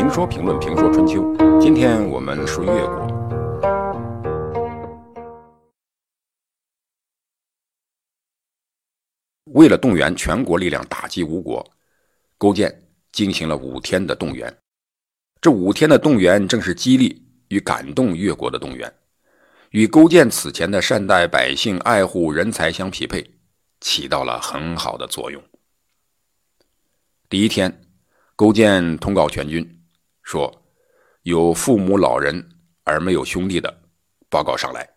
评说评论评说春秋，今天我们说越国。为了动员全国力量打击吴国，勾践进行了五天的动员。这五天的动员正是激励与感动越国的动员，与勾践此前的善待百姓、爱护人才相匹配，起到了很好的作用。第一天，勾践通告全军，说：“有父母老人而没有兄弟的，报告上来。”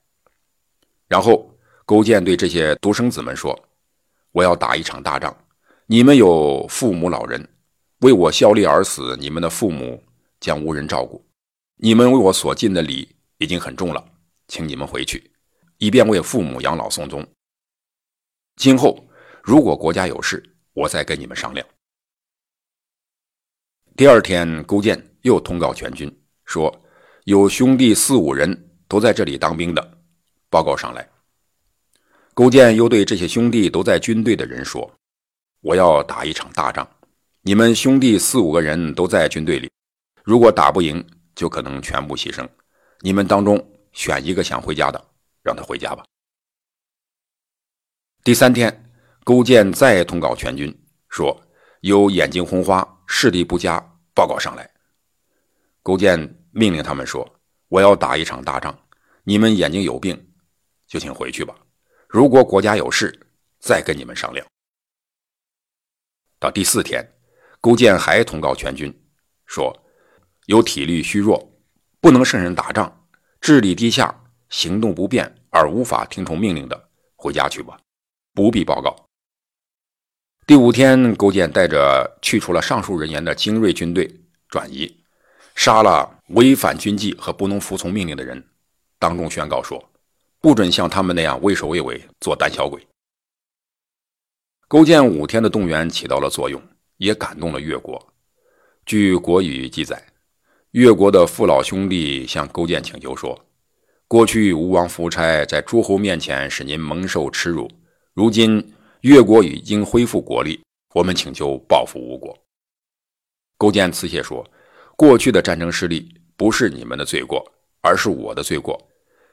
然后，勾践对这些独生子们说：“我要打一场大仗，你们有父母老人，为我效力而死，你们的父母。”将无人照顾，你们为我所尽的礼已经很重了，请你们回去，以便为父母养老送终。今后如果国家有事，我再跟你们商量。第二天，勾践又通告全军，说有兄弟四五人都在这里当兵的，报告上来。勾践又对这些兄弟都在军队的人说：“我要打一场大仗，你们兄弟四五个人都在军队里。”如果打不赢，就可能全部牺牲。你们当中选一个想回家的，让他回家吧。第三天，勾践再通告全军，说有眼睛红花、视力不佳，报告上来。勾践命令他们说：“我要打一场大仗，你们眼睛有病，就请回去吧。如果国家有事，再跟你们商量。”到第四天，勾践还通告全军，说。有体力虚弱，不能胜任打仗，智力低下，行动不便而无法听从命令的，回家去吧，不必报告。第五天，勾践带着去除了上述人员的精锐军队转移，杀了违反军纪和不能服从命令的人，当众宣告说：不准像他们那样畏首畏尾，做胆小鬼。勾践五天的动员起到了作用，也感动了越国。据《国语》记载。越国的父老兄弟向勾践请求说：“过去吴王夫差在诸侯面前使您蒙受耻辱，如今越国已经恢复国力，我们请求报复吴国。”勾践辞谢说：“过去的战争失利不是你们的罪过，而是我的罪过。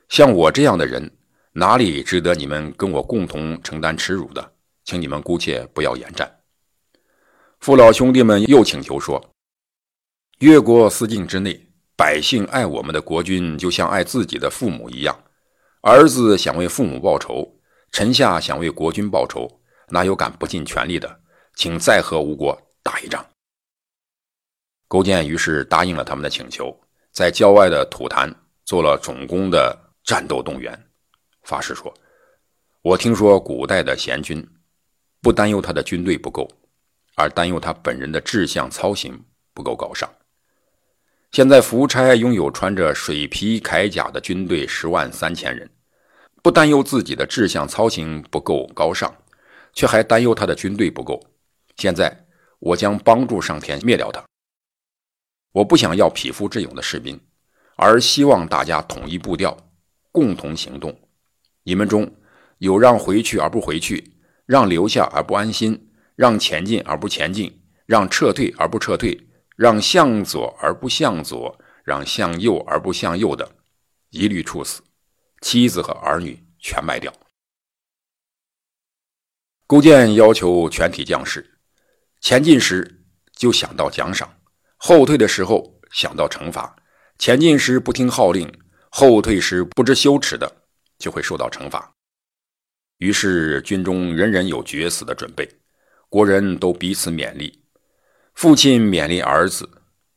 像我这样的人，哪里值得你们跟我共同承担耻辱的？请你们姑且不要言战。”父老兄弟们又请求说。越国四境之内，百姓爱我们的国君，就像爱自己的父母一样。儿子想为父母报仇，臣下想为国君报仇，哪有敢不尽全力的？请再和吴国打一仗。勾践于是答应了他们的请求，在郊外的土坛做了总攻的战斗动员，发誓说：“我听说古代的贤君，不担忧他的军队不够，而担忧他本人的志向操行不够高尚。”现在夫差拥有穿着水皮铠甲的军队十万三千人，不担忧自己的志向操行不够高尚，却还担忧他的军队不够。现在我将帮助上天灭掉他。我不想要匹夫之勇的士兵，而希望大家统一步调，共同行动。你们中有让回去而不回去，让留下而不安心，让前进而不前进，让撤退而不撤退。让向左而不向左，让向右而不向右的，一律处死；妻子和儿女全卖掉。勾践要求全体将士，前进时就想到奖赏，后退的时候想到惩罚。前进时不听号令，后退时不知羞耻的，就会受到惩罚。于是军中人人有决死的准备，国人都彼此勉励。父亲勉励儿子，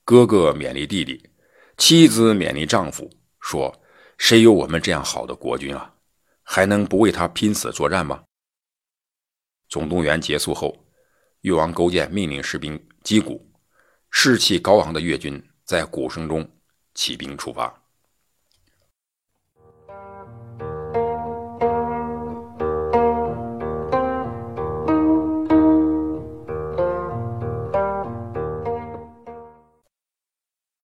哥哥勉励弟弟，妻子勉励丈夫，说：“谁有我们这样好的国君啊？还能不为他拼死作战吗？”总动员结束后，越王勾践命令士兵击鼓，士气高昂的越军在鼓声中起兵出发。